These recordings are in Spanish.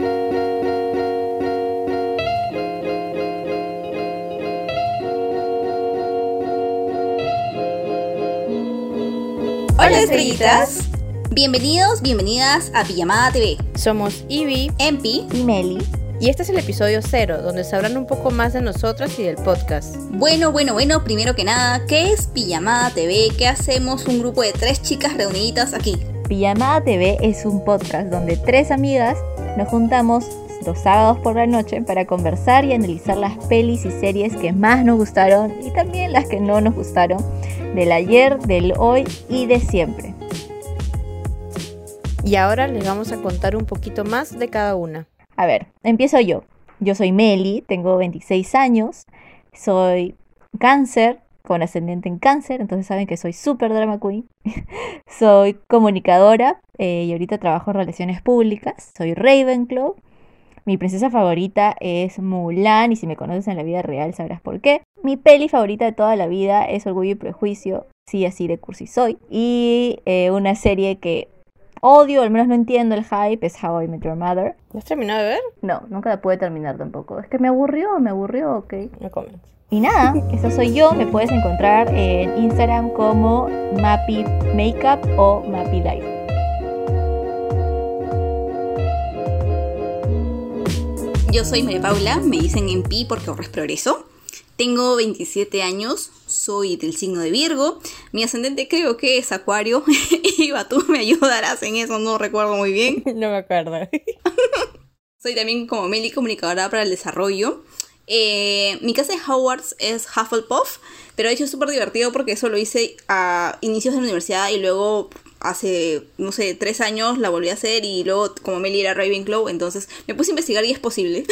Hola estrellitas. Bienvenidos, bienvenidas a Pijamada TV. Somos Ivy Empi y Meli. y este es el episodio cero, donde sabrán un poco más de nosotras y del podcast. Bueno, bueno, bueno, primero que nada, ¿qué es Pijamada TV? ¿Qué hacemos un grupo de tres chicas reunidas aquí? Pijamada TV es un podcast donde tres amigas nos juntamos los sábados por la noche para conversar y analizar las pelis y series que más nos gustaron y también las que no nos gustaron del ayer, del hoy y de siempre. Y ahora les vamos a contar un poquito más de cada una. A ver, empiezo yo. Yo soy Meli, tengo 26 años, soy cáncer, con ascendente en cáncer, entonces saben que soy súper drama queen. soy comunicadora eh, y ahorita trabajo en relaciones públicas. Soy Ravenclaw. Mi princesa favorita es Mulan y si me conoces en la vida real sabrás por qué. Mi peli favorita de toda la vida es Orgullo y Prejuicio, sí así de cursi soy. Y eh, una serie que odio, al menos no entiendo el hype, es How I Met Your Mother. ¿No has terminado de ver? No, nunca la pude terminar tampoco. Es que me aburrió, me aburrió, ok. No comentes. Y nada, esa soy yo. Me puedes encontrar en Instagram como Mappy Makeup o Mappy Life. Yo soy María Paula, me dicen Empi porque ahorro es progreso. Tengo 27 años, soy del signo de Virgo. Mi ascendente creo que es Acuario. Iba, tú me ayudarás en eso, no recuerdo muy bien. No me acuerdo. Soy también como Meli, comunicadora para el desarrollo. Eh, mi casa de Hogwarts es Hufflepuff, pero de hecho es súper divertido porque eso lo hice a inicios de la universidad y luego hace, no sé, tres años la volví a hacer y luego como Meli era Ravenclaw, entonces me puse a investigar y es posible.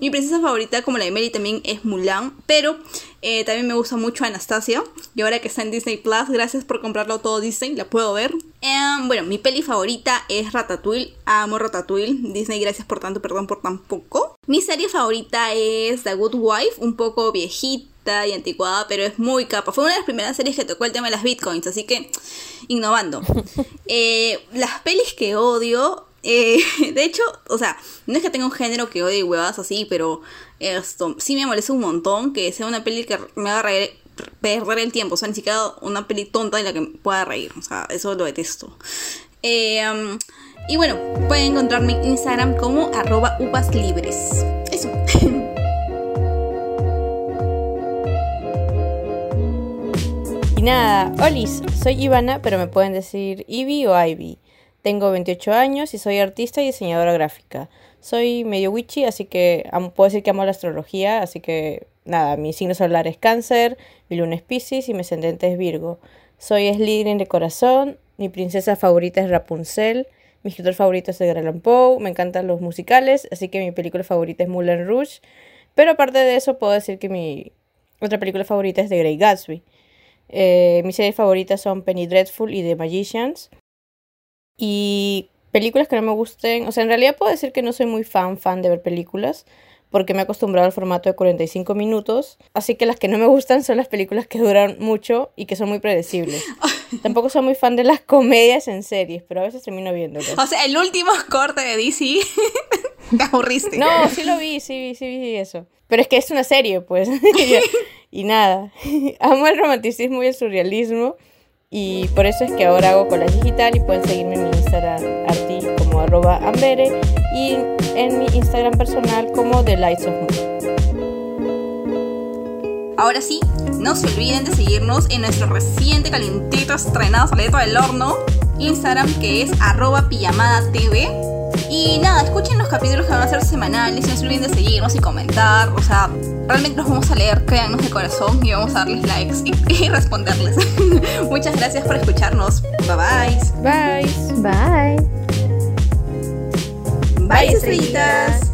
Mi princesa favorita, como la de Meli, también es Mulan, pero eh, también me gusta mucho Anastasia. Y ahora que está en Disney Plus, gracias por comprarlo todo Disney, la puedo ver. Em, bueno, mi peli favorita es Ratatouille. Amo Ratatouille. Disney, gracias por tanto, perdón por tan poco. Mi serie favorita es The Good Wife, un poco viejita y anticuada, pero es muy capa. Fue una de las primeras series que tocó el tema de las bitcoins, así que innovando. Eh, las pelis que odio, eh, de hecho, o sea, no es que tenga un género que odie huevas así, pero esto sí me molesta un montón que sea una peli que me haga reír, perder el tiempo. O sea, ni siquiera una peli tonta en la que pueda reír. O sea, eso lo detesto. Eh, y bueno, pueden encontrarme en Instagram como arroba. Eso. Y nada, Olis, soy Ivana, pero me pueden decir Ivy o Ivy. Tengo 28 años y soy artista y diseñadora gráfica. Soy medio witchy, así que am- puedo decir que amo la astrología, así que nada, mi signo solar es cáncer, mi luna es piscis y mi ascendente es virgo. Soy Slytherin de corazón, mi princesa favorita es Rapunzel, mi escritor favorito es Edgar Allan Poe, me encantan los musicales, así que mi película favorita es Moulin Rouge. Pero aparte de eso, puedo decir que mi otra película favorita es The Great Gatsby. Eh, mis series favoritas son Penny Dreadful y The Magicians. Y películas que no me gusten, o sea, en realidad puedo decir que no soy muy fan fan de ver películas, porque me he acostumbrado al formato de 45 minutos, así que las que no me gustan son las películas que duran mucho y que son muy predecibles. Tampoco soy muy fan de las comedias en series, pero a veces termino viéndolas. o sea, el último corte de DC. Te aburriste. No, sí lo vi, sí vi, sí vi eso. Pero es que es una serie, pues. y nada. Amo el romanticismo y el surrealismo. Y por eso es que ahora hago collage digital y pueden seguirme en mi Instagram arti como arroba ambere y en mi Instagram personal como The Lights of Moon. Ahora sí, no se olviden de seguirnos en nuestro reciente calentito estrenado salido del horno Instagram que es arroba pijamada TV. Y nada, escuchen los capítulos que van a ser semanales, no se olviden de seguirnos y comentar, o sea, realmente los vamos a leer, créanos de corazón y vamos a darles likes y, y responderles. Muchas gracias por escucharnos. Bye bye. Bye. Bye. Bye estrellitas.